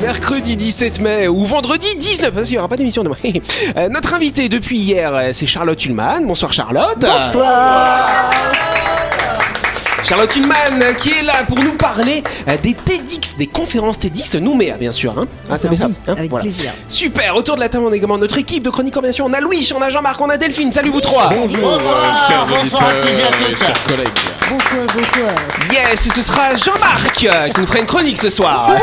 Mercredi 17 mai ou vendredi 19, parce qu'il n'y aura pas d'émission demain. Euh, Notre invité depuis hier, euh, c'est Charlotte Ullmann. Bonsoir Charlotte. Bonsoir. Charlotte Ullmann euh, qui est là pour nous parler euh, des TEDx, des conférences TEDx Nouméa bien sûr. Hein ah, ça Ah fait ça oui, hein avec plaisir. Super, autour de la table on a également notre équipe de chroniques en bien sûr. On a Louis, on a Jean-Marc, on a Delphine. Salut vous trois. Bonjour, et à toutes. chers collègues. Bonsoir, bonsoir. Yes, et ce sera Jean-Marc euh, qui nous fera une chronique ce soir.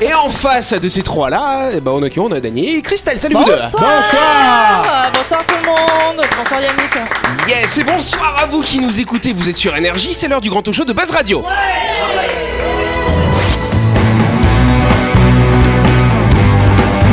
et en face de ces trois-là, eh ben, on a qui On a Daniel et Christelle. Salut vous deux. Bonsoir. Bonsoir tout le monde. Bonsoir Yannick. Yes, et bonsoir à vous qui nous écoutez. Vous êtes sur Énergie, c'est l'heure du grand talk show de Buzz Radio.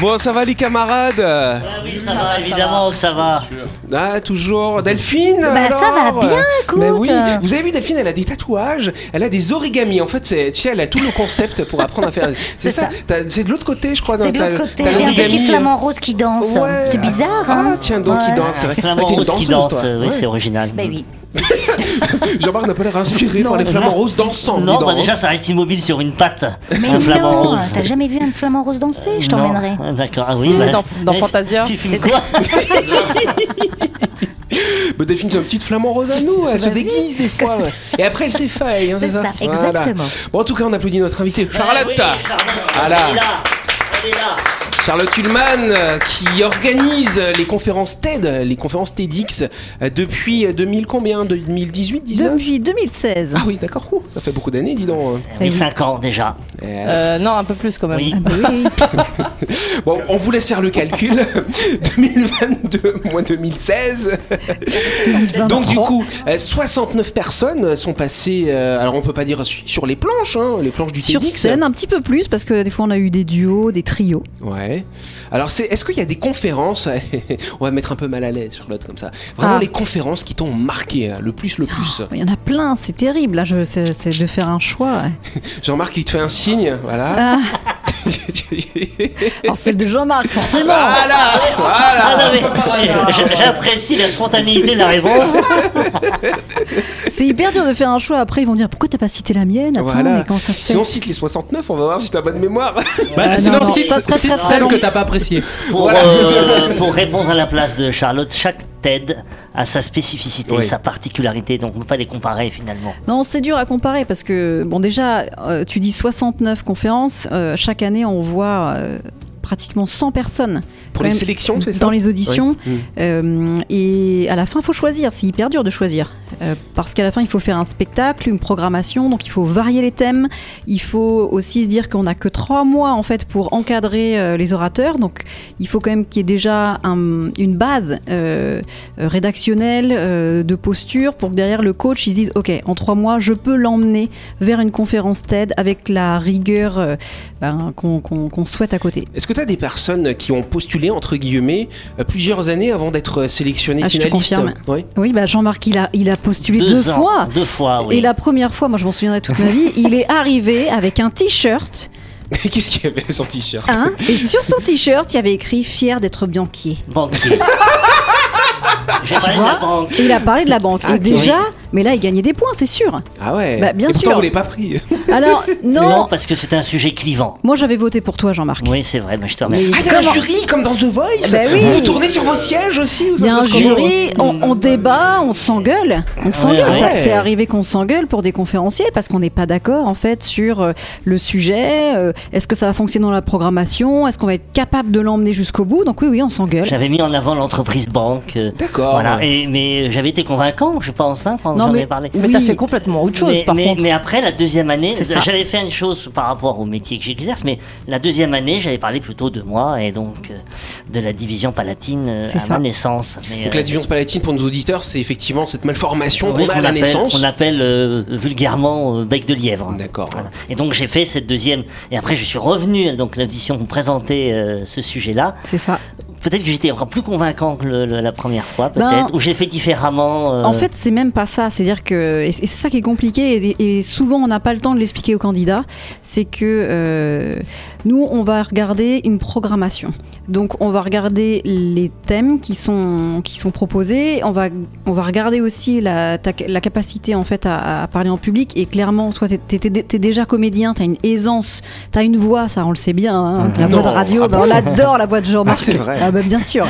Bon, ça va les camarades Ah oui, ça va, évidemment que ça va. Ah, toujours. Delphine Bah, ça va bien, écoute. Mais oui, vous avez vu Delphine, elle a des tatouages, elle a des origamis. En fait, c'est- tu sais, elle a tout le concept pour apprendre à faire. C'est ça. ça. C'est de l'autre côté, je crois. C'est dans- de l'autre côté. t'as J'ai un petit flamant rose qui danse. Ouais. C'est bizarre, hein Ah, tiens donc, qui Ouais. danse, c'est vrai. Flamand Ah, rose qui danse, toi. oui, Ouais. c'est original. Bah oui. Jean-Marc n'a pas l'air inspiré par les flamants roses dansants. dis Non, bah hein. déjà, ça reste immobile sur une patte. Mais un flamant rose. t'as jamais vu un flamant rose danser Je t'emmènerai. Ah, D'accord, ah oui. Si, bah, dans- dans eh, Fantasia. Tu filmes quoi Bah, Delphine, c'est une petite flamant rose à nous, elle se déguise des fois. Et après, elle s'effaille. hein, C'est ça, exactement. Bon, en tout cas, on applaudit notre invité, Charlotte. Ah oui, Charlotte, Voilà. Elle est là. Elle est là. Charlotte Ullmann euh, qui organise les conférences TED, les conférences TEDx euh, depuis euh, 2000 combien? 2018 19 Depuis 2016. Ah oui, d'accord, Ouh, ça fait beaucoup d'années, dis donc. Oui, 5 ans déjà. Euh, Euh, non, un peu plus quand même. Oui. Ah bah oui. Bon, on vous laisse faire le calcul. 2022 moins 2016. Donc du coup, euh, 69 personnes sont passées. euh, alors on peut pas dire su- sur les planches, hein, les planches du Sur TEDx. scène, un petit peu plus, parce que des fois on a eu des duos, des trios. Ouais. Alors, c'est, est-ce qu'il y a des conférences On va mettre un peu mal à l'aise sur l'autre comme ça. Vraiment Ah. les conférences qui t'ont marqué hein, le plus, le plus. Il y en a plein, c'est terrible. Là, je, c'est, c'est de faire un choix. ouais. Jean-Marc, il te fait un signe, voilà. Ah. Alors, celle de Jean-Marc, forcément. voilà, Ah voilà. j'- j'apprécie la spontanéité de la réponse. C'est hyper dur de faire un choix. Après, ils vont dire pourquoi t'as pas cité la mienne? Attends, Voilà. mais comment ça se fait Si on cite les 69, on va voir si t'as bonne mémoire. Bah, Ah, sinon, non, non, cite, ça serait cite très, très celle long. que t'as pas appréciée. Pour, euh, pour répondre à la place de Charlotte, chaque TED a sa spécificité, Oui. sa particularité, donc on ne peut pas les comparer finalement. Non, c'est dur à comparer parce que, bon, déjà, euh, tu dis 69 conférences. euh, chaque année, on voit euh, pratiquement 100 personnes. Pour les sélections, c'est ça Dans les auditions. Oui. Mm. Euh, et à la fin, il faut choisir. C'est hyper dur de choisir. Euh, parce qu'à la fin, il faut faire un spectacle, une programmation. Donc, il faut varier les thèmes. Il faut aussi se dire qu'on n'a que trois mois, en fait, pour encadrer euh, les orateurs. Donc, il faut quand même qu'il y ait déjà un- une base rédactionnelle, euh, de posture, pour que derrière le coach, il se dise, OK, en trois mois, je peux l'emmener vers une conférence TED avec la rigueur euh, ben, qu'on souhaite à côté. Est-ce que tu as des personnes qui ont postulé, entre guillemets, euh, plusieurs années avant d'être sélectionnées Ah, je te finalistes confirme. Oui. Oui, bah Jean-Marc, il a, il a postulé deux, ans, fois. Deux fois, oui. Et la première fois, moi je m'en souviendrai toute ma vie, il est arrivé avec un t-shirt, Qu'est-ce qu'il y avait sur son t-shirt hein, et sur son t-shirt, il y avait écrit fier d'être banquier. Banquier. J'ai parlé de vois la banque. Et il a parlé de la banque. Ah, et déjà, mais là, il gagnait des points, c'est sûr. Ah ouais Bah, bien Et pourtant, sûr. vous l'avez pas pris. Alors, non, Non, parce que c'est un sujet clivant. moi j'avais voté pour toi, Jean-Marc. Oui, c'est vrai, mais je te Mais remercie. Ah, il y a un jury comme dans The Voice Bah oui. Vous tournez sur vos sièges aussi Il y a un jury, on, on débat, on s'engueule. On s'engueule. ouais. Ça- C'est arrivé qu'on s'engueule pour des conférenciers parce qu'on n'est pas d'accord en fait sur euh, le sujet. euh, Est-ce que ça va fonctionner dans la programmation Est-ce qu'on va être capable de l'emmener jusqu'au bout? Donc oui, oui, on s'engueule. J'avais mis en avant l'entreprise banque. D'accord. Voilà. Et, mais j'avais été convaincant, je pense. Hein, pendant Non, j'en mais- ai parlé. Mais Oui. t'as fait complètement autre chose, mais, par mais- contre. mais après la deuxième année, j'avais fait une chose par rapport au métier que j'exerce, mais la deuxième année, j'avais parlé plutôt de moi et donc euh, de la division palatine euh, à ça. ma naissance. Mais, Donc euh, la division palatine pour nos auditeurs, c'est effectivement cette malformation qu'on a à la appelle- naissance. qu'on appelle euh, vulgairement euh, bec de lièvre. D'accord. Voilà. Et donc j'ai fait cette deuxième. Et après je suis revenu donc l'audition pour présenter euh, ce sujet-là. C'est ça. Peut-être que j'étais encore plus convaincant que le- le- la première fois, peut-être, Ben, ou j'ai fait différemment. euh, En fait, c'est même pas ça. C'est-à-dire que et c'est ça qui est compliqué et, et souvent on n'a pas le temps de l'expliquer aux candidats. C'est que euh, nous, on va regarder une programmation. Donc, on va regarder les thèmes qui sont qui sont proposés. On va on va regarder aussi la ta- la capacité en fait à, à parler en public. Et clairement, toi, t'es- t'es déjà comédien, t'as une aisance, t'as une voix, ça on le sait bien. hein. La voix de radio, Ah bah, bon on l'adore la voix de Jean-Marc. Ah, c'est vrai. Ah bah bien sûr.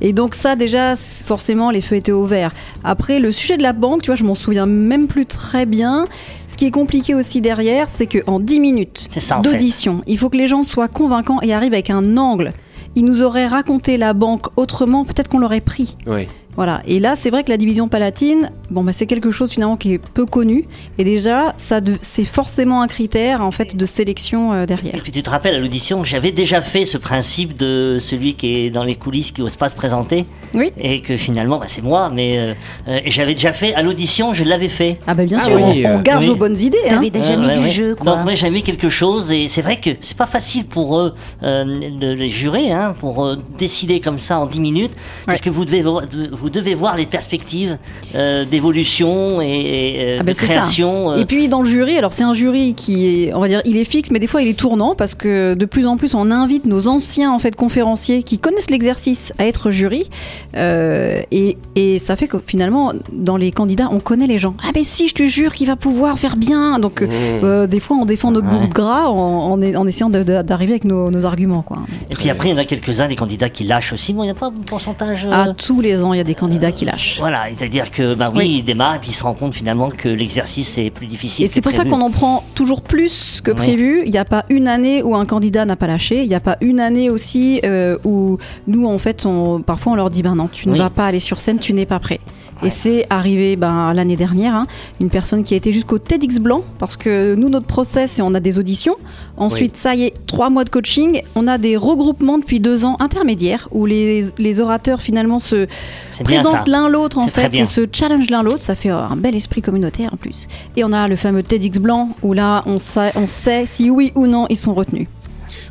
Et donc ça déjà, forcément, les feux étaient au vert. Après, le sujet de la banque, tu vois, je m'en souviens même plus très bien. Ce qui est compliqué aussi derrière, c'est qu'en 10 minutes d'audition, il faut que les gens soient convaincants et arrivent avec un angle. Ils nous auraient raconté la banque autrement, peut-être qu'on l'aurait pris. Oui. Voilà. Et là, c'est vrai que la division palatine, bon, bah, c'est quelque chose finalement qui est peu connu. Et déjà, ça, de- c'est forcément un critère en fait de sélection euh, Et derrière. puis tu te rappelles à l'audition, j'avais déjà fait ce principe de celui qui est dans les coulisses, qui n'ose pas se présenter, Oui. et que finalement, bah, c'est moi, mais euh, euh, et j'avais déjà fait à l'audition, je l'avais fait. Ah bah bien Ah sûr, oui, on, on garde oui. vos bonnes idées. hein. T'avais déjà Ouais, mis ouais, du ouais. jeu, quoi. Donc moi j'ai mis quelque chose et c'est vrai que c'est pas facile pour eux, euh, de les jurés, hein, pour euh, décider comme ça en 10 minutes, parce que vous devez, vo- vous devez voir les perspectives euh, d'évolution et, et, euh, Ah ben, de ça. création. euh, Et puis dans le jury, alors c'est un jury qui est, on va dire, il est fixe, mais des fois il est tournant parce que de plus en plus on invite nos anciens en fait conférenciers qui connaissent l'exercice à être jury, Euh, et, et ça fait que finalement dans les candidats on connaît les gens. Ah mais si, je te jure qu'il va pouvoir faire bien. Donc euh, des fois on défend notre bout Ouais. de gras en, en, en essayant d'arriver avec nos, nos arguments quoi. et puis après il y en a quelques-uns des candidats qui lâchent aussi, bon il n'y a pas un pourcentage. euh, À tous les ans il y a des candidats qui lâchent. Voilà, c'est-à-dire que bah oui, Oui. il démarre et puis il se rend compte finalement que l'exercice est plus difficile. Et c'est pour ça qu'on en prend toujours plus que Oui. prévu. Il n'y a pas une année où un candidat n'a pas lâché. Il n'y a pas une année aussi euh, où nous, en fait, on, parfois on leur dit ben non, tu ne Oui. vas pas aller sur scène, tu n'es pas prêt. Et c'est arrivé ben, l'année dernière, hein, une personne qui a été jusqu'au TEDx blanc, parce que nous, notre process, c'est on a des auditions. Ensuite, ça y est, trois mois de coaching. On a des regroupements depuis deux ans intermédiaires, où les, les orateurs finalement se présentent l'un l'autre en fait et se challenge l'un l'autre. Ça fait euh, un bel esprit communautaire en plus. Et on a le fameux TEDx blanc où là on sait, on sait si oui ou non ils sont retenus.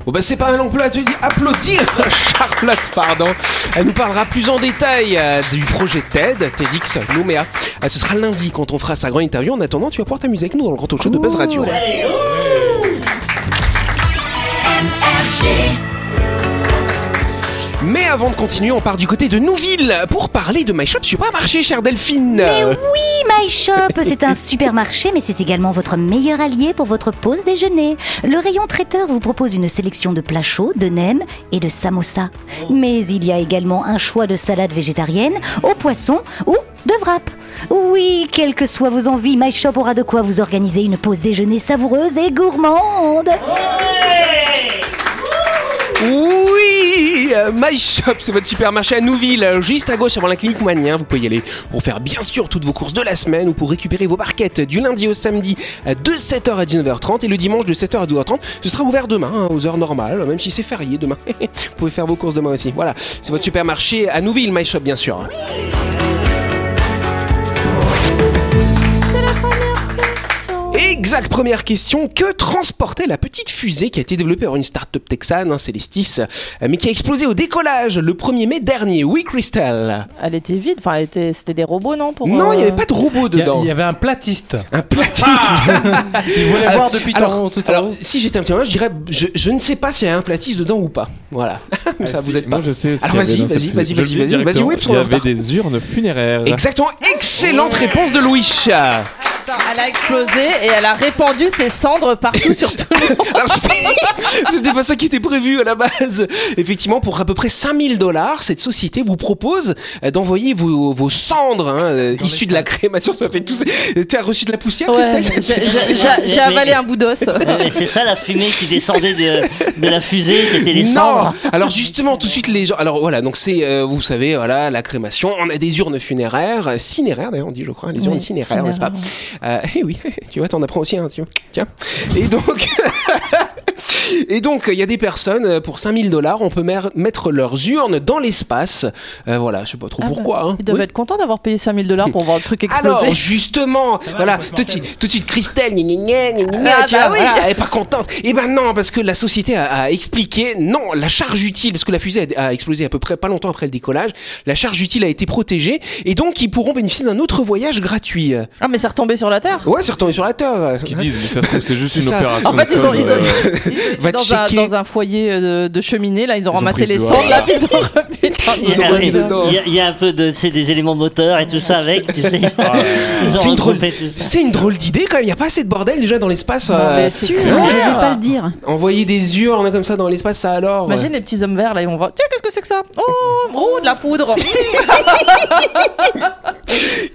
Bon bah c'est pas mal on peut applaudir, applaudir Charlotte pardon. Elle nous parlera plus en détail euh, du projet TED, TEDx Nouméa. Euh, ce sera lundi quand on fera sa grande interview. En attendant, tu vas pouvoir t'amuser avec nous dans le grand talk show de Buzz Radio. Mais avant de continuer, on part du côté de Nouville pour parler de My Shop Supermarché, chère Delphine. Mais oui, My Shop, c'est un supermarché, mais c'est également votre meilleur allié pour votre pause déjeuner. Le rayon traiteur vous propose une sélection de plats chauds, de nems et de samosa. Mais il y a également un choix de salade végétarienne, au poisson ou de wrap. Oui, quelles que soient vos envies, My Shop aura de quoi vous organiser une pause déjeuner savoureuse et gourmande. Oui, My Shop, c'est votre supermarché à Nouville, juste à gauche avant la clinique Moignien. Vous pouvez y aller pour faire bien sûr toutes vos courses de la semaine ou pour récupérer vos barquettes du lundi au samedi euh, de 7h à 19h30 et le dimanche de 7h à 12h30. Ce sera ouvert demain hein, aux heures normales, même si c'est férié demain. vous pouvez faire vos courses demain aussi. Voilà, c'est votre supermarché à Nouville, My Shop bien sûr. Exact, première question. Que transportait la petite fusée qui a été développée par une start-up texane, hein, Celestis, euh, mais qui a explosé au décollage le 1er mai dernier? Oui, Crystal Elle était vide, enfin, elle était... c'était des robots, non pour, Non, il n'y euh, avait pas de robot Il y, a- dedans. il y avait un platiste. Un platiste Il voulait Alors- voir depuis alors, tout alors, haut. si j'étais un petit peu, je dirais, je, je ne sais pas s'il y a un platiste dedans ou pas. Voilà. Ah, ça, vous si, êtes pas. Moi, je sais. Alors, vas-y, vas-y, vas-y, vas-y, vas-y, vas-y, Il y avait des urnes funéraires. Exactement, excellente réponse de Louis. Attends, elle a explosé et elle a répandu ses cendres partout sur tout le monde. Alors c'était- pas ça qui était prévu à la base. Effectivement, pour à peu près 5000 dollars, cette société vous propose d'envoyer vos, vos cendres hein, issues de la crémation. Ça fait tous. Tu as reçu de la poussière, Ouais, j'ai- avalé un bout d'os. C'est ça la fumée qui descendait de, de la fusée, c'était les non. cendres. Alors justement, tout de suite les gens. Alors voilà, donc c'est, euh, vous savez, voilà, la crémation. On a des urnes funéraires, cinéraires d'ailleurs, on dit, je crois, les urnes Oui, cinéraires, n'est-ce pas Eh oui, tu vois, t'en apprends aussi, hein, tu vois. Tiens. Et donc. Et donc, il y a des personnes, euh, pour 5000 dollars, on peut mettre leurs urnes dans l'espace. Euh, voilà, je sais pas trop Ah bah, pourquoi. hein. Ils doivent Oui. être contents d'avoir payé 5000 dollars pour voir le truc exploser. Alors justement, voilà, tout de suite, tout de suite, Christelle, gna, gna, gna, Ah tu bah oui. voilà, elle est pas contente. Et ben non, parce que la société a, a expliqué, non, la charge utile, parce que la fusée a, a explosé à peu près pas longtemps après le décollage, la charge utile a été protégée, et donc ils pourront bénéficier d'un autre voyage gratuit. Ah, mais c'est retombé sur la Terre Ouais, c'est retombé sur la Terre. Ce qu'ils disent, mais ça se trouve, c'est juste une ça. opération. En fait, ils ont, ils ont, euh, ils ont Va été dans, un, checker. dans un foyer euh, de, de cheminée, là, ils ont Ils ramassé les le cendres, là, puis ils ont remis Il y, a, un peu de, c'est des éléments moteurs et tout ça avec, tu sais. C'est une, drôle, c'est une d'idée quand même, il n'y a pas assez de bordel déjà dans l'espace. Euh, c'est Sûr, je Ouais. n'osais pas le dire. envoyer des urnes comme ça dans l'espace, ça alors. euh, Imagine les petits hommes verts, là, ils vont voir. Tiens, qu'est-ce que c'est que ça? Oh, oh, de la poudre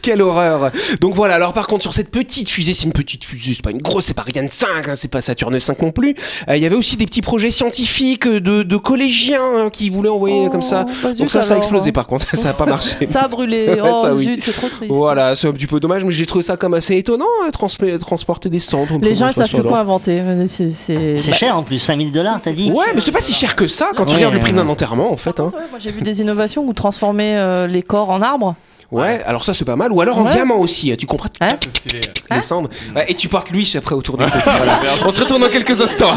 Quelle horreur Donc voilà, alors par contre sur cette petite fusée, c'est une petite fusée, c'est pas une grosse, c'est pas Ariane 5, hein, c'est pas Saturne 5 non plus. Euh, Il y avait aussi des petits projets scientifiques de, de collégiens hein, qui voulaient envoyer Oh, comme ça. Bah zut Donc ça, ça a explosé par contre, ça a pas marché. Ça a brûlé. Oh, ça, oui. zut, c'est trop triste. Voilà, c'est un petit peu dommage, mais j'ai trouvé ça comme assez étonnant, transp- transporter des cendres. Les gens, ils savent plus quoi inventer. C'est. Bah, cher en plus, 5000 dollars, t'as dit Ouais, mais c'est pas si cher que ça quand tu Ouais, regardes le prix d'un enterrement en fait. Hein. Ouais, moi j'ai vu des innovations où transformer euh, les corps en arbres. Ouais, alors ça c'est pas mal. Ou alors en Ouais. diamant aussi, tu comprends Hein c'est stylé. les cendres. Ouais, et tu portes Louis après autour des coups. Voilà. On se retourne dans quelques instants.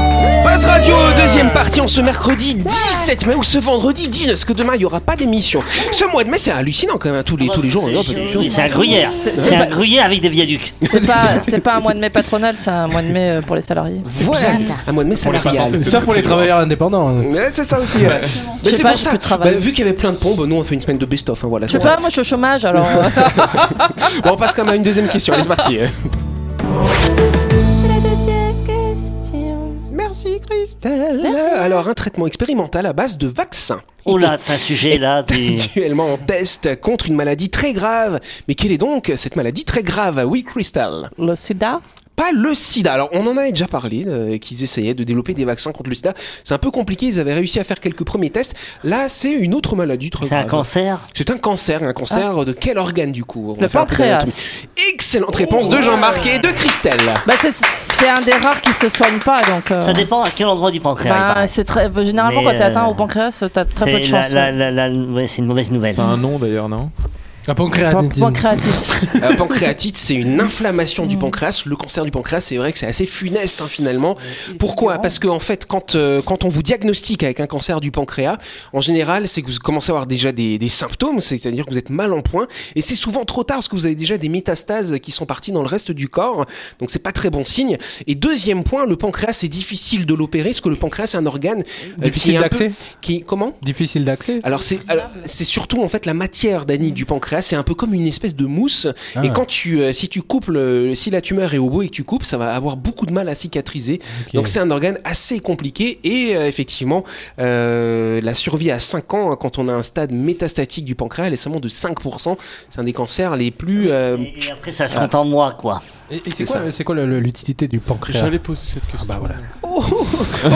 Buzz Radio, deuxième partie, en ce mercredi 17 mai ou ce vendredi 19, parce que demain il n'y aura pas d'émission. Ce mois de mai, c'est hallucinant quand même, tous les, tous les jours. C'est un gruyère. C'est- C'est c'est un gruyère avec des viaducs. C'est pas, c'est pas un mois de mai patronal, c'est un mois de mai euh, pour les salariés. Ouais, bien, ça. un mois de mai salarial. C'est ça pour les travailleurs indépendants. c'est ça aussi. ouais. Mais c'est pour ça. Bah, vu qu'il y avait plein de pompes, nous on fait une semaine de best-of. hein, voilà, Je sais c'est pas, moi je suis au chômage alors. Bon, on passe quand même à une deuxième question. Allez, c'est parti. Alors, un traitement expérimental à base de vaccins. Oh là, c'est un sujet là. des- Actuellement en test contre une maladie très grave. Mais quelle est donc cette maladie très grave? Oui, Christelle. Le sida? Pas le sida. Alors, on en avait déjà parlé, euh, qu'ils essayaient de développer des vaccins contre le sida. C'est un peu compliqué, ils avaient réussi à faire quelques premiers tests. Là, c'est une autre maladie C'est un cancer. C'est un cancer, un cancer de quel organe du coup? On Le pancréas. Excellente réponse de Jean-Marc et de Christelle. Bah c'est, un des rares qui se soigne pas donc. euh, Ça dépend à quel endroit du pancréas. bah, c'est très, généralement Mais, quand t'es atteint euh, au pancréas, t'as très peu de chance. ouais, c'est une mauvaise nouvelle. C'est un nom d'ailleurs, non? La Pan- pancréatite. Pancréatite. La pancréatite, c'est une inflammation du pancréas. Le cancer du pancréas, c'est vrai que c'est assez funeste hein, finalement. Pourquoi? Parce que en fait, quand euh, quand on vous diagnostique avec un cancer du pancréas, en général, c'est que vous commencez à avoir déjà des, des symptômes, c'est-à-dire que vous êtes mal en point, et c'est souvent trop tard parce que vous avez déjà des métastases qui sont parties dans le reste du corps. Donc c'est pas très bon signe. Et deuxième point, le pancréas, c'est difficile de l'opérer parce que le pancréas, c'est un organe euh, Difficile d'accès? qui comment? Difficile d'accès? Alors c'est c'est surtout en fait la matière d'Annie du pancréas, c'est un peu comme une espèce de mousse Ah. et quand tu euh, si tu coupes le, si la tumeur est au bout et que tu coupes, ça va avoir beaucoup de mal à cicatriser. Donc c'est un organe assez compliqué et euh, effectivement euh, la survie à 5 ans hein, quand on a un stade métastatique du pancréas, elle est seulement de 5%. C'est un des cancers les plus euh, Et, et après, ça se compte en mois, quoi. Et, et C'est c'est quoi, c'est l'utilité du pancréas? J'allais poser cette question. bah voilà. Oh, oh, oh,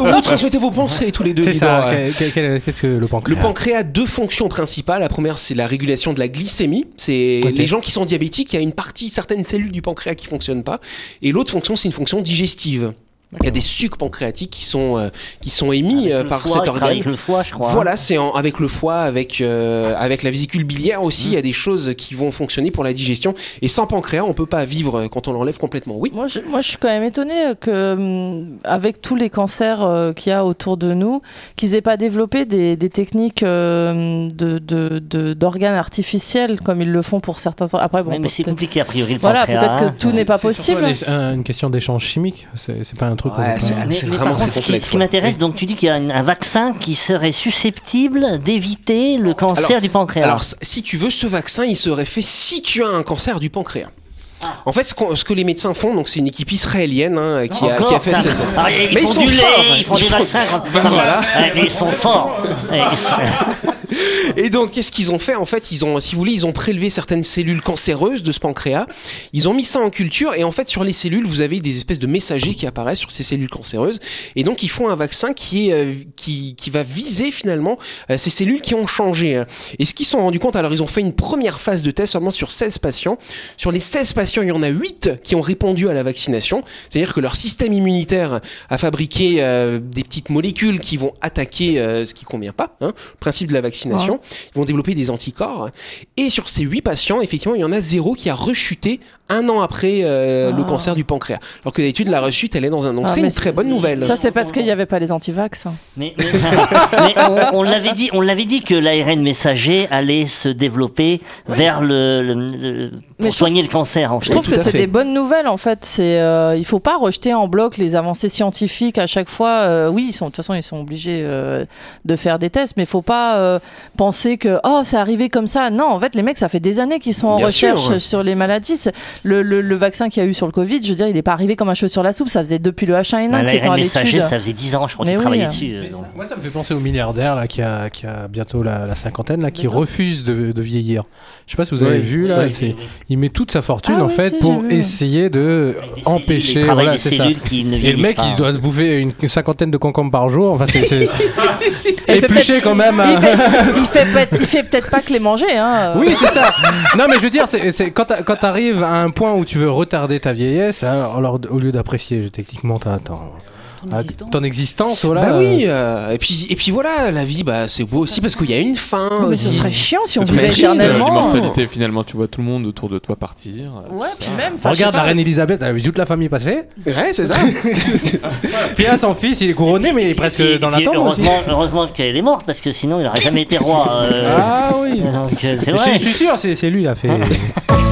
oh, vous transmettez vos pensées tous les deux. C'est ça, qu'est-ce que le pancréas? Le pancréas a deux fonctions principales. La première, c'est la régulation de la glycémie. C'est les gens qui sont diabétiques, il y a une partie, certaines cellules du pancréas qui fonctionnent pas. Et l'autre fonction, c'est une fonction digestive. Il y a des sucs pancréatiques qui sont euh, qui sont émis Avec euh, le par foie, cet organe. avec le foie, je crois. hein. Voilà, c'est en- avec le foie, avec euh, avec la vésicule biliaire aussi. Il y a des choses qui vont fonctionner pour la digestion. Et sans pancréas, on peut pas vivre quand on l'enlève complètement. Oui. Moi je, moi, je suis quand même étonnée que, hum, avec tous les cancers qu'il y a autour de nous, qu'ils aient pas développé des, des techniques de, de, de- d'organes artificiels comme ils le font pour certains. Après, bon, mais c'est compliqué a priori le Voilà, pancréas, peut-être que tout n'est pas possible. un- un- une question d'échange chimique. C'est c'est pas un truc. Ouais, c'est- vraiment par contre, ce qui, ce m'intéresse, donc tu dis qu'il y a un, un vaccin qui serait susceptible d'éviter le cancer Alors- du pancréas. Alors, si tu veux, ce vaccin, il serait fait si tu as un cancer du pancréas. En fait, ce, que les médecins font, donc c'est une équipe israélienne hein, qui, a, Encore, qui a fait cette. Ah, ils Mais ils font sont du lait, forts. ils font Ils des font- vaccins. quand- Ben voilà. Ouais, mais ils sont forts. Et donc, qu'est-ce qu'ils ont fait? En fait, ils ont, si vous voulez, ils ont prélevé certaines cellules cancéreuses de ce pancréas. Ils ont mis ça en culture et en fait, sur les cellules, vous avez des espèces de messagers qui apparaissent sur ces cellules cancéreuses. Et donc, ils font un vaccin qui est euh, qui, va viser finalement euh, ces cellules qui ont changé. Et ce qu'ils se sont rendus compte, alors ils ont fait une première phase de test seulement sur 16 patients. Sur les 16 patients, il y en a 8 qui ont répondu à la vaccination. C'est-à-dire que leur système immunitaire a fabriqué euh, des petites molécules qui vont attaquer ce qui convient pas. Hein, principe de la vaccination. Ils vont développer des anticorps. Et sur ces 8 patients, effectivement, il y en a zéro qui a rechuté un an après euh, le Ah. cancer du pancréas. Alors que d'habitude, la rechute, elle est dans un... Donc Ah, c'est une très bonne nouvelle. Ça, c'est parce qu'il n'y avait pas les antivax. Mais, mais- mais on, on l'avait dit, on l'avait dit que l'ARN messager allait se développer vers le, le- le- Mais pour je soigner le cancer. En Je fait. trouve tout que c'est des bonnes nouvelles en fait. C'est euh, il faut pas rejeter en bloc les avancées scientifiques à chaque fois. Euh, oui, ils sont de toute façon ils sont obligés euh, de faire des tests, mais il faut pas euh, penser que oh c'est arrivé comme ça. Non, en fait les mecs ça fait des années qu'ils sont en Bien recherche sûr. sur les maladies. Le, le, le vaccin qu'il y a eu sur le Covid, je veux dire, il est pas arrivé comme un cheveu sur la soupe. Ça faisait depuis le H1N1 Bah, c'est messager, l'étude. ça faisait 10 ans, je crois, Mais qu'il oui, travaillait hein. dessus. euh. Moi, ça me fait penser au milliardaire là, qui, a, qui a bientôt la, la cinquantaine, là, qui Mais ça, refuse de, de vieillir. Je sais pas si vous avez vu là, il met toute sa fortune Ah en oui, fait si, pour essayer de empêcher. cellules, il travaille voilà, des c'est ça. cellules qui ne Et le mec, pas. il doit se bouffer une, cinquantaine de concombres par jour. Enfin, c'est- épluché quand même. Il fait, peut-être, pas que les manger. Hein. Oui, c'est ça. Non, mais je veux dire, c'est quand t'a- quand t'arrives à un point où tu veux retarder ta vieillesse, hein, alors, au lieu d'apprécier techniquement ta, ta- Ton ah, existence. ton existence, voilà. Bah oui, euh, et puis et puis voilà, la vie, bah c'est beau aussi parce qu'il y a une fin. Mais ce serait chiant si on vivait éternellement. L'immortalité, finalement, tu vois tout le monde autour de toi partir. Ouais, puis ça. même. Regarde la reine Elisabeth, elle a vu toute la famille passer. Ouais, c'est ça. Puis là, son fils, il est couronné, mais il est presque Et- dans la tombe aussi. heureusement, heureusement qu'elle est morte, parce que sinon il n'aurait jamais été roi. euh, Ah oui. donc, euh, c'est Je vrai. suis- je suis sûr, c'est c'est lui, il a fait.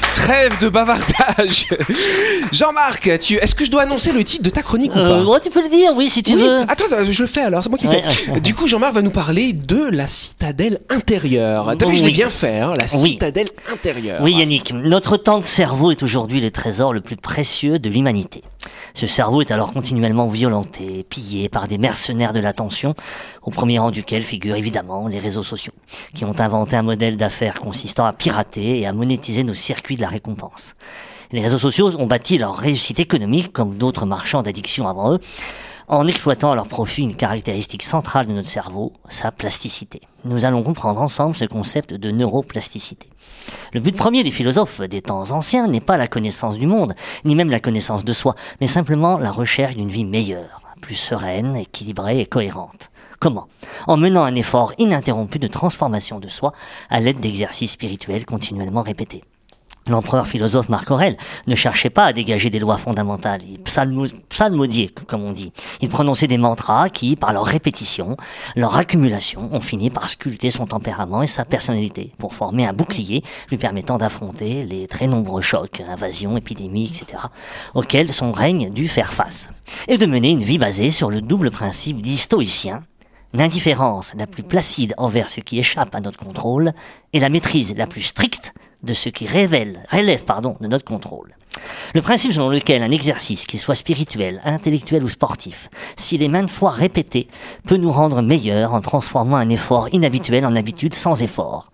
trêve de bavardage. Jean-Marc, tu, est-ce que je dois annoncer le titre de ta chronique ou Euh, pas? ouais, tu peux le dire, oui, si tu Oui. veux. Attends, je le fais alors. C'est moi qui le Ouais. fais. Du coup, Jean-Marc va nous parler de la citadelle intérieure. T'as vu, je l'ai Oui. bien fait, hein, la Oui. citadelle intérieure. Oui, Yannick, notre temps de cerveau est aujourd'hui le trésor le plus précieux de l'humanité. Ce cerveau est alors continuellement violenté, pillé par des mercenaires de l'attention, au premier rang duquel figurent évidemment les réseaux sociaux, qui ont inventé un modèle d'affaires consistant à pirater et à monétiser nos circuits de la récompense. Les réseaux sociaux ont bâti leur réussite économique, comme d'autres marchands d'addiction avant eux, en exploitant à leur profit une caractéristique centrale de notre cerveau, sa plasticité. Nous allons comprendre ensemble ce concept de neuroplasticité. Le but premier des philosophes des temps anciens n'est pas la connaissance du monde, ni même la connaissance de soi, mais simplement la recherche d'une vie meilleure, plus sereine, équilibrée et cohérente. Comment? En menant un effort ininterrompu de transformation de soi à l'aide d'exercices spirituels continuellement répétés. L'empereur philosophe Marc Aurèle ne cherchait pas à dégager des lois fondamentales, il comme on dit. Il prononçait des mantras qui, par leur répétition, leur accumulation, ont fini par sculpter son tempérament et sa personnalité, pour former un bouclier lui permettant d'affronter les très nombreux chocs, invasions, épidémies, etc., auxquels son règne dut faire face, et de mener une vie basée sur le double principe dit stoïcien, l'indifférence la plus placide envers ce qui échappe à notre contrôle et la maîtrise la plus stricte de ce qui révèle, relève pardon, de notre contrôle. Le principe selon lequel un exercice, qu'il soit spirituel, intellectuel ou sportif, s'il est maintes fois répété, peut nous rendre meilleurs en transformant un effort inhabituel en habitude sans effort,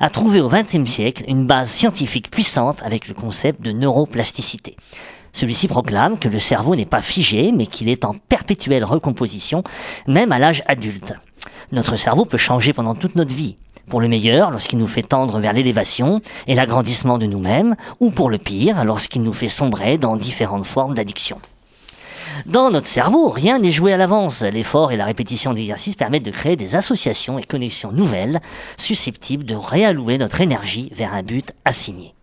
a trouvé au XXe siècle une base scientifique puissante avec le concept de neuroplasticité. Celui-ci proclame que le cerveau n'est pas figé, mais qu'il est en perpétuelle recomposition, même à l'âge adulte. Notre cerveau peut changer pendant toute notre vie. Pour le meilleur, lorsqu'il nous fait tendre vers l'élévation et l'agrandissement de nous-mêmes, ou pour le pire, lorsqu'il nous fait sombrer dans différentes formes d'addiction. Dans notre cerveau, rien n'est joué à l'avance. L'effort et la répétition d'exercices permettent de créer des associations et connexions nouvelles, susceptibles de réallouer notre énergie vers un but assigné.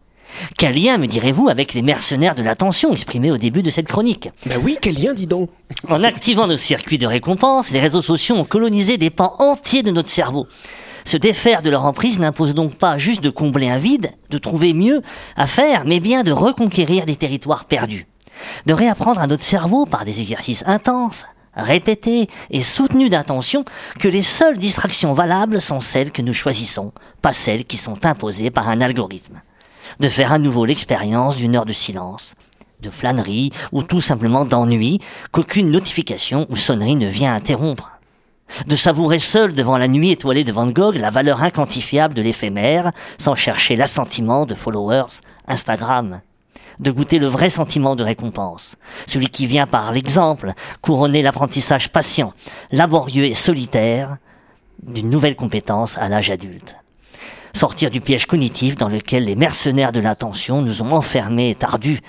Quel lien, me direz-vous, avec les mercenaires de l'attention exprimés au début de cette chronique? Ben oui, quel lien, dis donc En activant nos circuits de récompense, les réseaux sociaux ont colonisé des pans entiers de notre cerveau. Se défaire de leur emprise n'impose donc pas juste de combler un vide, de trouver mieux à faire, mais bien de reconquérir des territoires perdus. De réapprendre à notre cerveau par des exercices intenses, répétés et soutenus d'intention que les seules distractions valables sont celles que nous choisissons, pas celles qui sont imposées par un algorithme de faire à nouveau l'expérience d'une heure de silence, de flânerie ou tout simplement d'ennui qu'aucune notification ou sonnerie ne vient interrompre. De savourer seul devant la nuit étoilée de Van Gogh la valeur inquantifiable de l'éphémère sans chercher l'assentiment de followers Instagram. De goûter le vrai sentiment de récompense, celui qui vient par l'exemple couronner l'apprentissage patient, laborieux et solitaire d'une nouvelle compétence à l'âge adulte sortir du piège cognitif dans lequel les mercenaires de l'attention nous ont enfermés et tardus.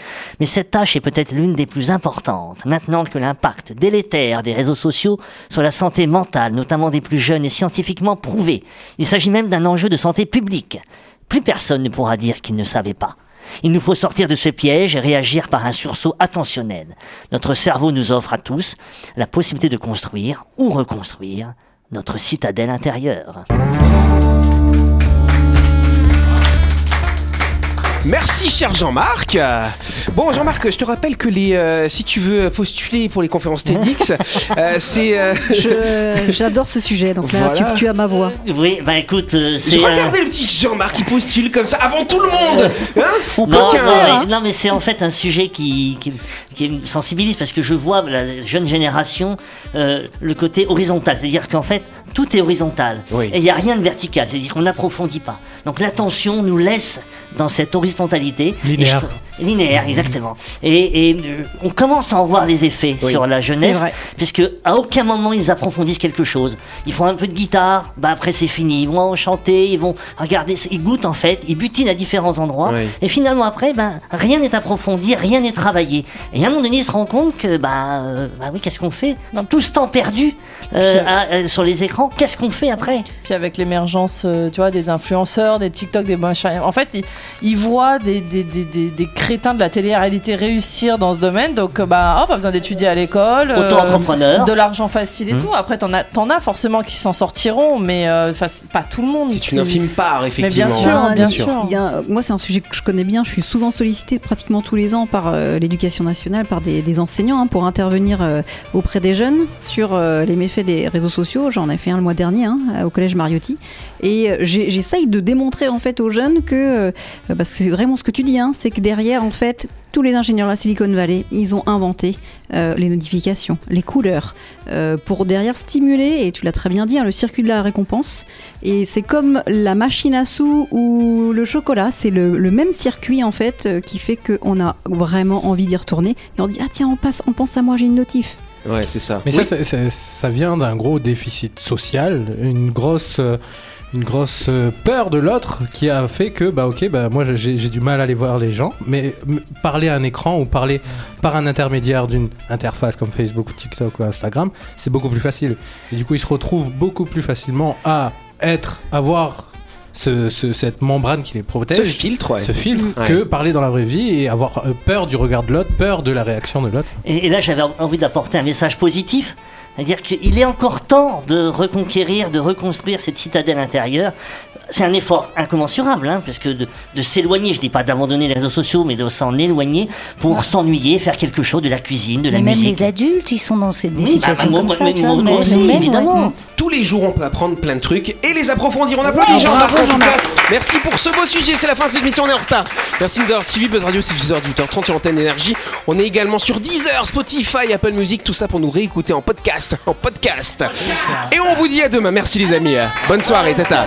Mais cette tâche est peut-être l'une des plus importantes, maintenant que l'impact délétère des réseaux sociaux sur la santé mentale, notamment des plus jeunes, est scientifiquement prouvé. Il s'agit même d'un enjeu de santé publique. Plus personne ne pourra dire qu'il ne savait pas. Il nous faut sortir de ce piège et réagir par un sursaut attentionnel. Notre cerveau nous offre à tous la possibilité de construire ou reconstruire notre citadelle intérieure. Merci cher Jean-Marc. Bon Jean-Marc, je te rappelle que les, euh, si tu veux postuler pour les conférences TEDx, euh, c'est... euh, Je- J'adore ce sujet, donc là Voilà. tu, tu as ma voix. Oui, bah écoute, euh, Je c'est... euh, regardais le petit Jean-Marc qui postule comme ça avant tout le monde. Hein On peut Non, Aucun, non, hein. mais, non, mais c'est en fait un sujet qui, qui, qui me sensibilise parce que je vois la jeune génération euh, le côté horizontal, c'est-à-dire qu'en fait tout est horizontal Oui. et il n'y a rien de vertical, c'est-à-dire qu'on n'approfondit pas. Donc l'attention nous laisse dans cette horizontalité Linéaire. Et je trou- linéaire, exactement. Et, et, euh, on commence à en voir les effets Oui. sur la jeunesse, puisque à aucun moment ils approfondissent quelque chose. Ils font un peu de guitare, bah après c'est fini. Ils vont chanter, ils vont regarder, ils goûtent en fait, ils butinent à différents endroits. Oui. Et finalement après, ben rien n'est approfondi, rien n'est travaillé. Et à un moment donné, ils se rendent compte que bah, euh, bah oui, qu'est-ce qu'on fait? Dans tout ce temps perdu euh, Puis, à- euh, sur les écrans, qu'est-ce qu'on fait après? Puis avec l'émergence, euh, tu vois, des influenceurs, des TikTok, des machins. En fait, ils, ils voient des, des, des, des, des crétins de la télé-réalité réussir dans ce domaine. Donc, euh, bah, oh, pas besoin d'étudier à l'école. euh, Auto-entrepreneur. de l'argent facile et Mmh. tout. Après, t'en as, t'en as forcément qui s'en sortiront, mais euh, pas tout le monde. C'est une infime part, Mais effectivement. bien sûr, Ah, bien bien sûr. Il y a- moi, c'est un sujet que je connais bien. Je suis souvent sollicitée pratiquement tous les ans par euh, l'éducation nationale, par des, des enseignants, hein, pour intervenir euh, auprès des jeunes sur euh, les méfaits des réseaux sociaux. J'en ai fait un le mois dernier hein, au collège Mariotti. Et j'essaye de démontrer en fait aux jeunes que, euh, parce que c'est vraiment ce que tu dis, hein, c'est que derrière, en fait, tous les ingénieurs de la Silicon Valley, ils ont inventé euh, les notifications, les couleurs, euh, pour derrière stimuler, et tu l'as très bien dit, hein, le circuit de la récompense. Et c'est comme la machine à sous ou le chocolat, c'est le, le même circuit en fait euh, qui fait qu'on a vraiment envie d'y retourner. Et on dit, ah tiens, on, passe, on pense à moi, j'ai une notif. Ouais, c'est ça. Mais Oui. ça, ça vient d'un gros déficit social, une grosse, euh, une grosse euh, peur de l'autre qui a fait que, bah ok, bah moi j'ai j'ai du mal à aller voir les gens, mais parler à un écran ou parler par un intermédiaire d'une interface comme Facebook, TikTok ou Instagram, c'est beaucoup plus facile. Et du coup, ils se retrouvent beaucoup plus facilement à être, avoir ce- ce- cette membrane qui les protège. Ce filtre, ouais. ce filtre, Ouais. que parler dans la vraie vie et avoir euh, peur du regard de l'autre, peur de la réaction de l'autre. Et, et là, j'avais envie d'apporter un message positif. C'est-à-dire qu'il est encore temps de reconquérir, de reconstruire cette citadelle intérieure. C'est un effort incommensurable, hein, parce que de, de s'éloigner, je dis pas d'abandonner les réseaux sociaux, mais de s'en éloigner pour s'ennuyer, faire quelque chose de la cuisine, de la Mais même musique. les adultes, ils sont dans ces, des Oui, situations bah, comme moi- ça. vois, aussi, évidemment. ouais. Tous les jours, on peut apprendre plein de trucs et les approfondir. On applaudit tout Jean-Marc. cas. Merci pour ce beau sujet. C'est la fin de cette émission. On est en retard. Merci de nous avoir suivis. Buzz Radio, c'est 18h30 sur Antenne Énergie. On est également sur Deezer, Spotify, Apple Music. Tout ça pour nous réécouter en podcast. En podcast. Et on vous dit à demain. Merci les amis. Bonne soirée. Tata.